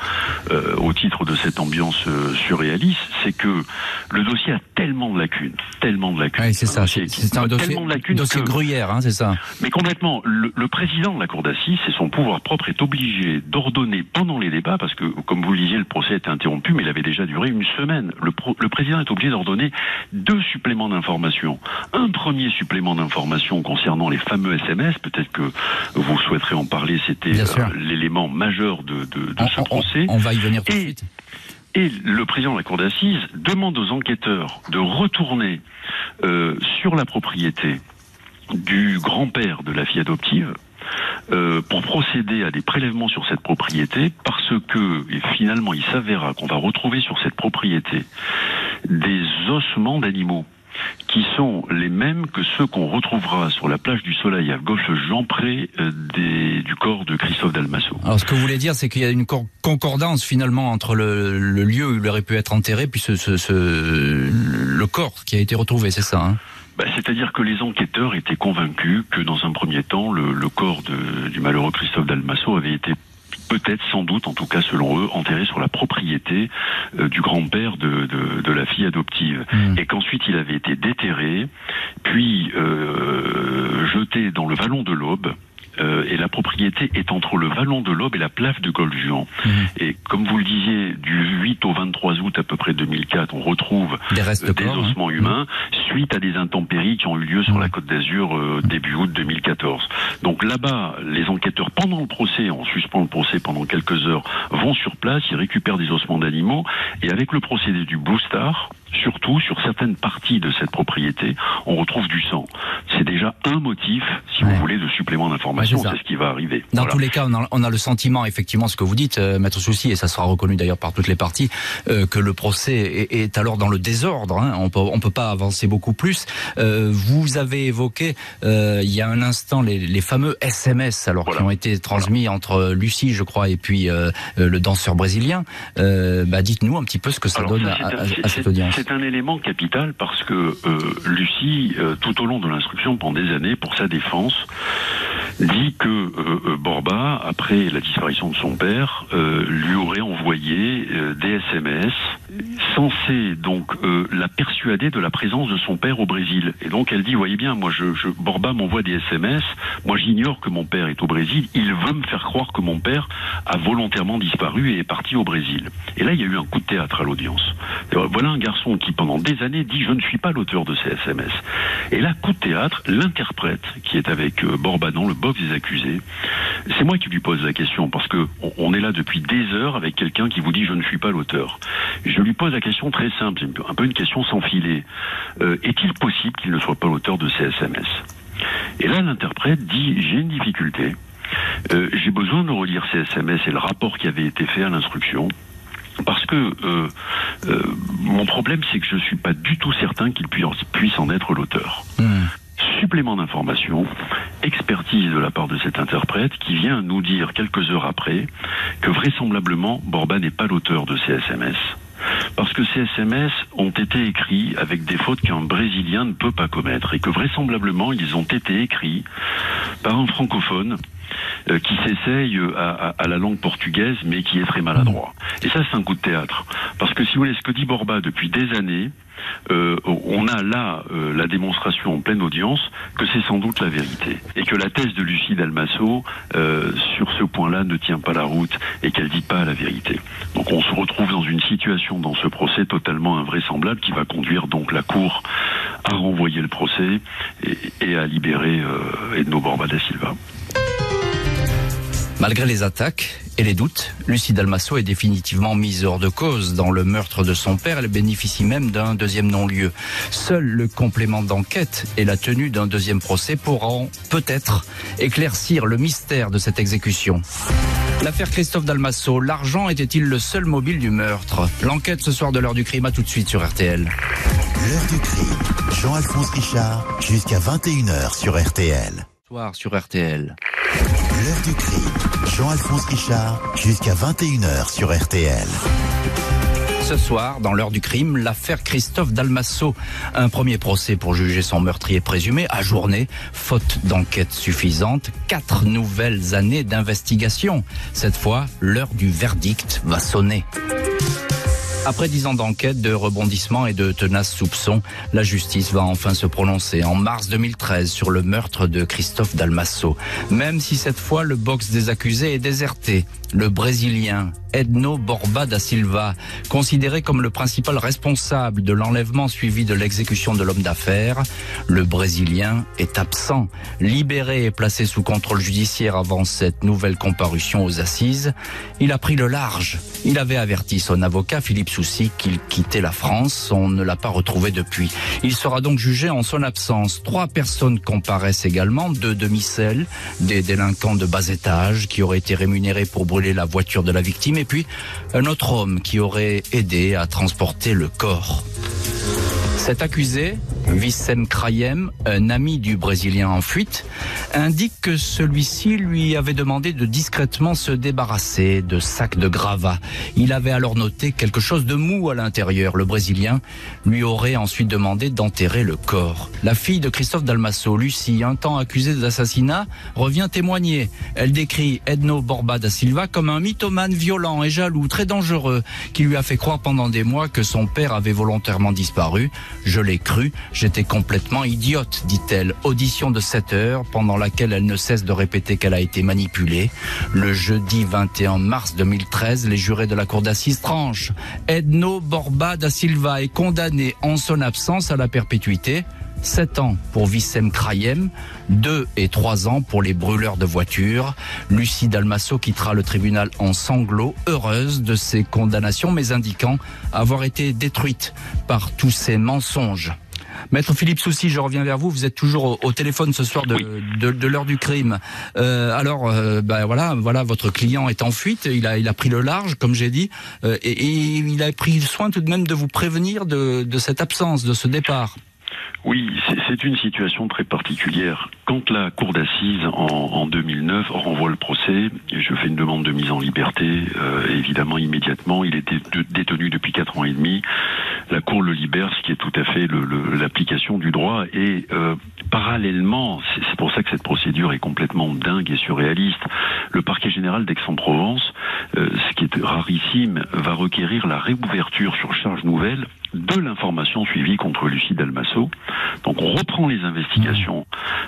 euh, au titre de cette ambiance euh, surréaliste, c'est que le dossier a tellement de lacunes, tellement de lacunes. Oui, c'est ça. C'est un dossier, dossier gruyère, hein, c'est ça. Mais complètement. Le, le président de la cour d'assises, c'est son pouvoir propre, est obligé d'ordonner pendant les débats, parce que comme vous le disiez, le procès a été interrompu, mais il avait déjà duré une semaine. Le, le président est obligé d'ordonner deux suppléments d'information. Un premier supplément concernant les fameux SMS. Peut-être que vous souhaiterez en parler. C'était euh, l'élément majeur de, ce procès. On, va y venir tout de suite. Et le président de la cour d'assises demande aux enquêteurs de retourner euh, sur la propriété du grand-père de la fille adoptive euh, pour procéder à des prélèvements sur cette propriété parce que finalement il s'avéra qu'on va retrouver sur cette propriété des ossements d'animaux qui sont les mêmes que ceux qu'on retrouvera sur la plage du Soleil à gauche Jean près euh, des, du corps de Christophe Dalmasso. Alors ce que vous voulez dire, c'est qu'il y a une concordance finalement entre le, lieu où il aurait pu être enterré puis ce, ce, le corps qui a été retrouvé, c'est ça hein? Bah, C'est-à-dire que les enquêteurs étaient convaincus que dans un premier temps, le, le corps de, du malheureux Christophe Dalmasso avait été peut-être, sans doute, en tout cas selon eux, enterré sur la propriété euh, du grand-père de, de, de, la fille adoptive. Hmm. Et qu'ensuite il avait été déterré, puis euh, jeté dans le vallon de l'Aube, euh, et la propriété est entre le vallon de l'Aube et la plage de Goljuan. Mhm. Et comme vous le disiez, du 8 au 23 août à peu près 2004, on retrouve des, restes euh, des ossements mhm. humains suite à des intempéries qui ont eu lieu sur la mhm. Côte d'Azur euh, début août 2014. Donc là-bas, les enquêteurs, pendant le procès, on suspend le procès pendant quelques heures, vont sur place, ils récupèrent des ossements d'animaux, et avec le procédé du Blue Star, surtout sur certaines parties de cette propriété, on retrouve du sang. C'est déjà un motif, si vous voulez, de supplément d'information. c'est ce qui va arriver. Dans tous les cas, on a, le sentiment, effectivement, ce que vous dites, euh, Maître Souci, et ça sera reconnu d'ailleurs par toutes les parties, euh, que le procès est, alors dans le désordre. Hein. On peut, on peut pas avancer beaucoup plus. Euh, vous avez évoqué il y a un instant les, fameux SMS, alors qui ont été transmis entre Lucie, je crois, et puis le danseur brésilien. Bah, dites-nous un petit peu ce que ça donne à cette audience c'est un élément capital parce que euh, Lucie, euh, tout au long de l'instruction, pendant des années, pour sa défense, dit que euh, Borba, après la disparition de son père, lui aurait envoyé des SMS censés donc la persuader de la présence de son père au Brésil. Et donc elle dit, voyez bien, moi, je, je Borba m'envoie des SMS, moi j'ignore que mon père est au Brésil, il veut me faire croire que mon père a volontairement disparu et est parti au Brésil. Et là, il y a eu un coup de théâtre à l'audience. Voilà un garçon qui pendant des années dit je ne suis pas l'auteur de ces SMS. Et là, coup de théâtre, l'interprète qui est avec euh, Borbanon, le box des accusés, c'est moi qui lui pose la question parce que on est là depuis des heures avec quelqu'un qui vous dit je ne suis pas l'auteur. Je lui pose la question très simple, un peu une question sans filet. Euh, est-il possible qu'il ne soit pas l'auteur de ces SMS Et là, l'interprète dit j'ai une difficulté. Euh, j'ai besoin de relire ces SMS et le rapport qui avait été fait à l'instruction parce que euh, mon problème, c'est que je ne suis pas du tout certain qu'il puisse en être l'auteur. Hmm. Supplément d'information, expertise de la part de cet interprète qui vient nous dire quelques heures après que vraisemblablement Borba n'est pas l'auteur de ces SMS. Parce que ces SMS ont été écrits avec des fautes qu'un Brésilien ne peut pas commettre et que vraisemblablement ils ont été écrits par un francophone euh, qui s'essaye à, à, la langue portugaise, mais qui est très maladroit. Et ça, c'est un coup de théâtre. Parce que si vous voulez, ce que dit Borba depuis des années, euh, on a là euh, la démonstration en pleine audience que c'est sans doute la vérité et que la thèse de Lucie Dalmasso euh, sur ce point-là ne tient pas la route et qu'elle dit pas la vérité. Donc on se retrouve dans une situation dans ce procès totalement invraisemblable qui va conduire donc la Cour à renvoyer le procès et, et à libérer Edno Borba da Silva. Malgré les attaques et les doutes, Lucie Dalmasso est définitivement mise hors de cause dans le meurtre de son père. Elle bénéficie même d'un deuxième non-lieu. Seul le complément d'enquête et la tenue d'un deuxième procès pourront peut-être éclaircir le mystère de cette exécution. L'affaire Christophe Dalmasso, l'argent était-il le seul mobile du meurtre? L'enquête ce soir de l'heure du crime, à tout de suite sur RTL. L'heure du crime, Jean-Alphonse Richard, jusqu'à 21h sur RTL. Soir sur RTL. L'heure du crime. Jean-Alphonse Richard, jusqu'à 21h sur RTL. Ce soir, dans l'heure du crime, l'affaire Christophe Dalmasso. Un premier procès pour juger son meurtrier présumé, ajourné, faute d'enquête suffisante. Quatre nouvelles années d'investigation. Cette fois, l'heure du verdict va sonner. Après dix ans d'enquête, de rebondissements et de tenaces soupçons, la justice va enfin se prononcer en mars 2013 sur le meurtre de Christophe Dalmasso. Même si cette fois le box des accusés est déserté, le Brésilien Edno Borba da Silva, considéré comme le principal responsable de l'enlèvement suivi de l'exécution de l'homme d'affaires, le Brésilien est absent, libéré et placé sous contrôle judiciaire avant cette nouvelle comparution aux assises. Il a pris le large. Il avait averti son avocat Philippe Soucy qu'il quittait la France. On ne l'a pas retrouvé depuis. Il sera donc jugé en son absence. Trois personnes comparaissent également, deux demi-celles, des délinquants de bas étage qui auraient été rémunérés pour brûler la voiture de la victime et puis un autre homme qui aurait aidé à transporter le corps. Cet accusé, Vissem Krayem, un ami du Brésilien en fuite, indique que celui-ci lui avait demandé de discrètement se débarrasser de sacs de gravats. Il avait alors noté quelque chose de mou à l'intérieur. Le Brésilien lui aurait ensuite demandé d'enterrer le corps. La fille de Christophe Dalmasso, Lucie, un temps accusée d'assassinat, revient témoigner. Elle décrit Edno Borba da Silva comme un mythomane violent et jaloux, très dangereux, qui lui a fait croire pendant des mois que son père avait volontairement disparu. Je l'ai cru, J'étais complètement idiote, dit-elle. Audition de 7 heures, pendant laquelle elle ne cesse de répéter qu'elle a été manipulée. Le jeudi 21 mars 2013, les jurés de la cour d'assises tranchent. Edno Borba da Silva est condamné en son absence à la perpétuité. 7 ans pour Vissem Krayem, 2 et 3 ans pour les brûleurs de voitures. Lucie Dalmasso quittera le tribunal en sanglots, heureuse de ces condamnations, mais indiquant avoir été détruite par tous ces mensonges. Maître Philippe Soucy, je reviens vers vous. Vous êtes toujours au, téléphone ce soir de, de, l'heure du crime. Euh, alors, euh, ben voilà, voilà, votre client est en fuite. Il a, il a pris le large, comme j'ai dit, euh, et, et, il a pris soin tout de même de vous prévenir de, de cette absence, de ce départ. Oui, c'est une situation très particulière. Quand la cour d'assises en, 2009 renvoie le procès, je fais une demande de mise en liberté, euh, évidemment immédiatement, il était détenu depuis quatre ans et demi. La cour le libère, ce qui est tout à fait l'application du droit. Et euh, parallèlement, c'est pour ça que cette procédure est complètement dingue et surréaliste. Le parquet général d'Aix-en-Provence, euh, ce qui est rarissime, va requérir la réouverture sur charge nouvelle de l'information suivie contre Lucie Dalmasso. Donc on reprend les investigations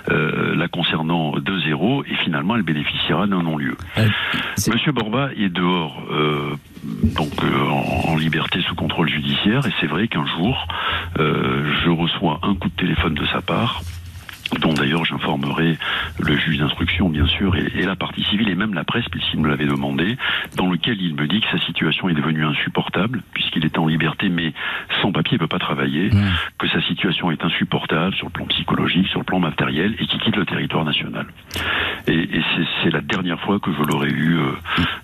euh, la concernant de zéro et finalement elle bénéficiera d'un non-lieu. Monsieur Borba est dehors, euh, donc euh, en, liberté sous contrôle judiciaire et c'est vrai qu'un jour je reçois un coup de téléphone de sa part dont d'ailleurs j'informerai le juge d'instruction bien sûr et, la partie civile et même la presse puisqu'il me l'avait demandé, dans lequel il me dit que sa situation est devenue insupportable puisqu'il est en liberté mais sans papier il peut pas travailler, mmh. que sa situation est insupportable sur le plan psychologique, sur le plan matériel et qu'il quitte le territoire national. Et, c'est la dernière fois que je l'aurais eu euh,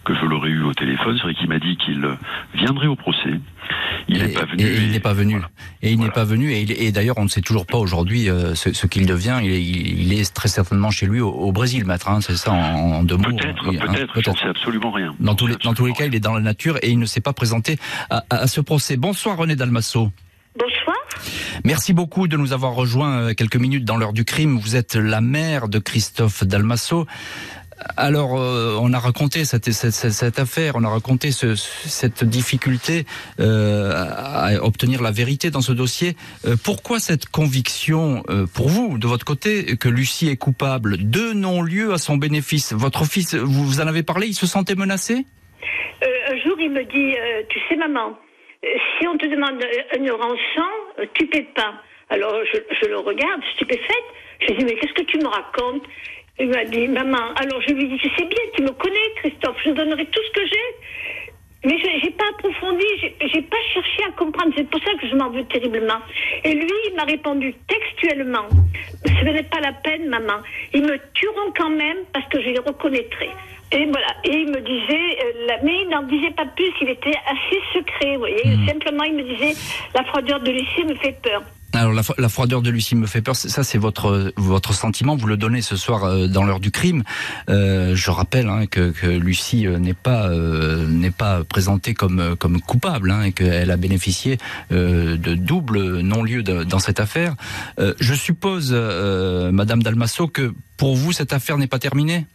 que je l'aurais eu au téléphone, c'est vrai qu'il m'a dit qu'il viendrait au procès. Il n'est pas venu. Et, il n'est pas venu. Et il n'est pas venu. Et, d'ailleurs, on ne sait toujours pas aujourd'hui euh, ce qu'il devient il est, très certainement chez lui au, Brésil, maître. Hein, c'est ça en, deux mots. Peut-être, hein, peut-être. Peut absolument rien. Dans tous les, dans tous les cas, il est dans la nature et il ne s'est pas présenté à, ce procès. Bonsoir René Dalmasso. Bonsoir. Merci beaucoup de nous avoir rejoints euh, quelques minutes dans l'heure du crime. Vous êtes la mère de Christophe Dalmasso. Alors, on a raconté cette, affaire, on a raconté ce, cette difficulté à obtenir la vérité dans ce dossier. pourquoi cette conviction, pour vous, de votre côté, que Lucie est coupable Deux non-lieux à son bénéfice? Votre fils, vous, en avez parlé, il se sentait menacé? Un jour, il me dit, tu sais maman, si on te demande une rançon, tu paies pas. Alors je, le regarde, stupéfaite. Je lui dis, mais qu'est-ce que tu me racontes? Il m'a dit, maman, alors je lui dis, tu sais bien, tu me connais, Christophe, je donnerai tout ce que j'ai. Mais je n'ai pas approfondi, j'ai pas cherché à comprendre. C'est pour ça que je m'en veux terriblement. Et lui, il m'a répondu textuellement Ce n'est pas la peine, maman. Ils me tueront quand même parce que je les reconnaîtrai. Et voilà. Et il me disait, euh, mais il n'en disait pas plus, il était assez secret, vous voyez. Hmm. Simplement, il me disait La froideur de Lucie me fait peur. La, froideur de Lucie me fait peur. Ça, c'est votre sentiment. Vous le donnez ce soir euh, dans l'heure du crime. Euh, je rappelle hein, que, Lucie n'est pas n'est pas présentée comme comme coupable hein, et qu'elle a bénéficié de double non-lieu dans cette affaire. je suppose, Madame Dalmasso, que pour vous cette affaire n'est pas terminée?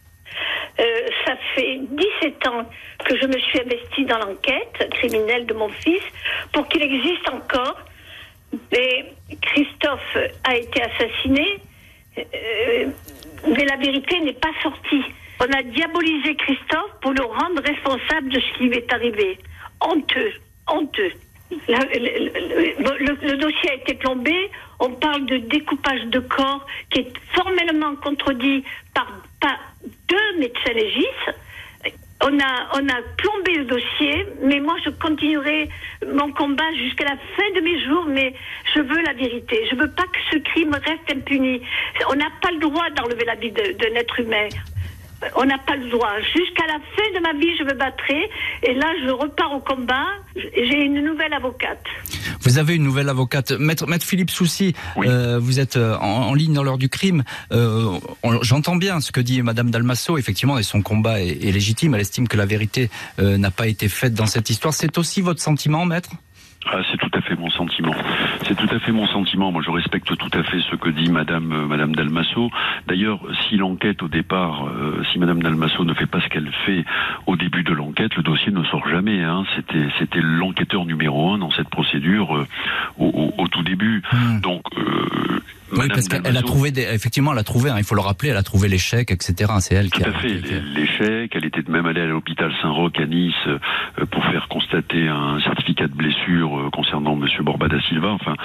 ça fait 17 ans que je me suis investie dans l'enquête criminelle de mon fils pour qu'il existe encore mais Christophe a été assassiné, euh, mais la vérité n'est pas sortie. On a diabolisé Christophe pour le rendre responsable de ce qui lui est arrivé. Honteux, honteux. le, dossier a été plombé. On parle de découpage de corps qui est formellement contredit par, par deux médecins légistes on a, on a plombé le dossier, mais moi je continuerai mon combat jusqu'à la fin de mes jours, mais je veux la vérité. Je veux pas que ce crime reste impuni. On n'a pas le droit d'enlever la vie d'un être humain on n'a pas le droit. Jusqu'à la fin de ma vie, je me battrai. Et là, je repars au combat. J'ai une nouvelle avocate. Vous avez une nouvelle avocate. Maître, Maître Philippe Soucy, euh, vous êtes euh, en, ligne dans l'heure du crime. Euh, j'entends bien ce que dit Madame Dalmasso, effectivement, et son combat est, est légitime. Elle estime que la vérité n'a pas été faite dans cette histoire. C'est aussi votre sentiment, Maître? Ah, c'est tout à fait mon sentiment. C'est tout à fait mon sentiment. Moi, je respecte tout à fait ce que dit Madame euh, Madame Dalmasso. D'ailleurs, si l'enquête au départ, euh, si Madame Dalmasso ne fait pas ce qu'elle fait au début de l'enquête, le dossier ne sort jamais. Hein. C'était c'était l'enquêteur numéro un dans cette procédure euh, au, au, tout début. Hmm. Donc oui, parce qu'elle a trouvé, des, effectivement, elle a trouvé, hein, il faut le rappeler, elle a trouvé l'échec, etc. C'est elle qui a. Tout à fait, l'échec. Elle était même allée à l'hôpital Saint-Roch à Nice euh, pour faire constater un certificat de blessure euh, concernant Monsieur Borbada Silva. Enfin,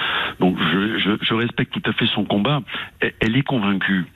donc je, je, je respecte tout à fait son combat. Elle est convaincue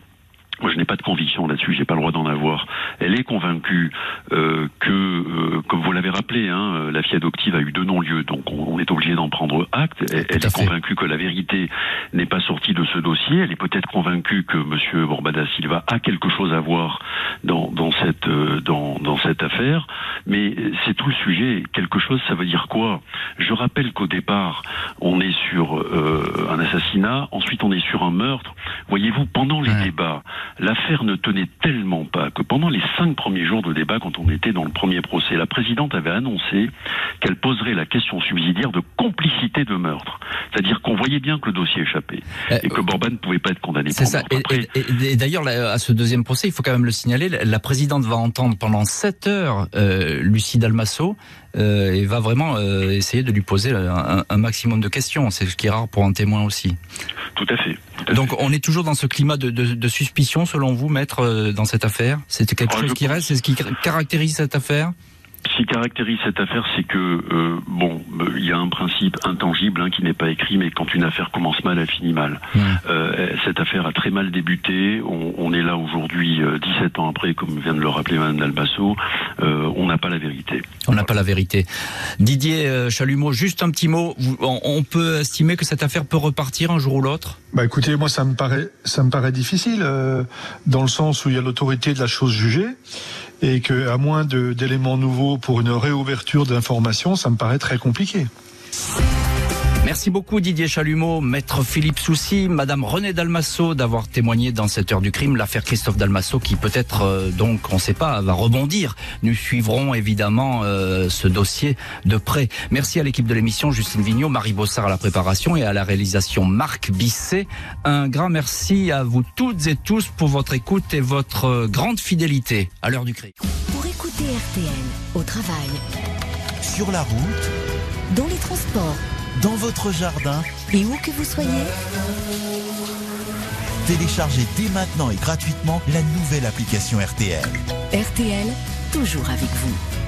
moi, je n'ai pas de conviction là-dessus, j'ai pas le droit d'en avoir. Elle est convaincue euh, que, euh, comme vous l'avez rappelé, hein, euh, la fille adoptive a eu deux non-lieux, donc on, est obligé d'en prendre acte. Elle, est convaincue que la vérité n'est pas sortie de ce dossier. Elle est peut-être convaincue que Monsieur Borbada Silva a quelque chose à voir dans, dans cette euh, dans, dans cette affaire. Mais c'est tout le sujet. Quelque chose, ça veut dire quoi? Je rappelle qu'au départ, on est sur euh, un assassinat, ensuite on est sur un meurtre. Voyez-vous, pendant les débats, l'affaire ne tenait tellement pas que pendant les cinq premiers jours de débat, quand on était dans le premier procès, la présidente avait annoncé qu'elle poserait la question subsidiaire de complicité de meurtre. C'est-à-dire qu'on voyait bien que le dossier échappait euh, et que Borban ne pouvait pas être condamné pour ça. Et, d'ailleurs, à ce deuxième procès, il faut quand même le signaler, la présidente va entendre pendant sept heures euh, Lucie Dalmasso euh, et va vraiment euh, essayer de lui poser un, un maximum de questions. C'est ce qui est rare pour un témoin aussi. Tout à fait. Donc on est toujours dans ce climat de, de, de suspicion, selon vous, maître, euh, dans cette affaire? C'est quelque chose qui reste C'est ce qui caractérise cette affaire? Ce qui caractérise cette affaire, c'est que euh, bon, euh, il y a un principe intangible hein, qui n'est pas écrit, mais quand une affaire commence mal, elle finit mal. Euh, cette affaire a très mal débuté. On, on est là aujourd'hui, 17 ans après, comme vient de le rappeler Mme Dalbasso. on n'a pas la vérité. On n'a pas la vérité. Didier Chalumeau, juste un petit mot. On, peut estimer que cette affaire peut repartir un jour ou l'autre? Bah écoutez, moi ça me paraît, ça me paraît difficile, dans le sens où il y a l'autorité de la chose jugée et que à moins d'éléments nouveaux pour une réouverture d'informations, ça me paraît très compliqué. Merci beaucoup Didier Chalumeau, maître Philippe Soucy, madame Renée Dalmasso d'avoir témoigné dans cette heure du crime, l'affaire Christophe Dalmasso qui peut-être, euh, donc on ne sait pas, va rebondir. Nous suivrons évidemment euh, ce dossier de près. Merci à l'équipe de l'émission, Justine Vignot, Marie Bossard à la préparation et à la réalisation Marc Bisset. Un grand merci à vous toutes et tous pour votre écoute et votre euh, grande fidélité à l'heure du crime. Pour écouter RTL au travail, Sur la route, dans les transports dans votre jardin, et où que vous soyez, téléchargez dès maintenant et gratuitement la nouvelle application RTL. RTL, toujours avec vous.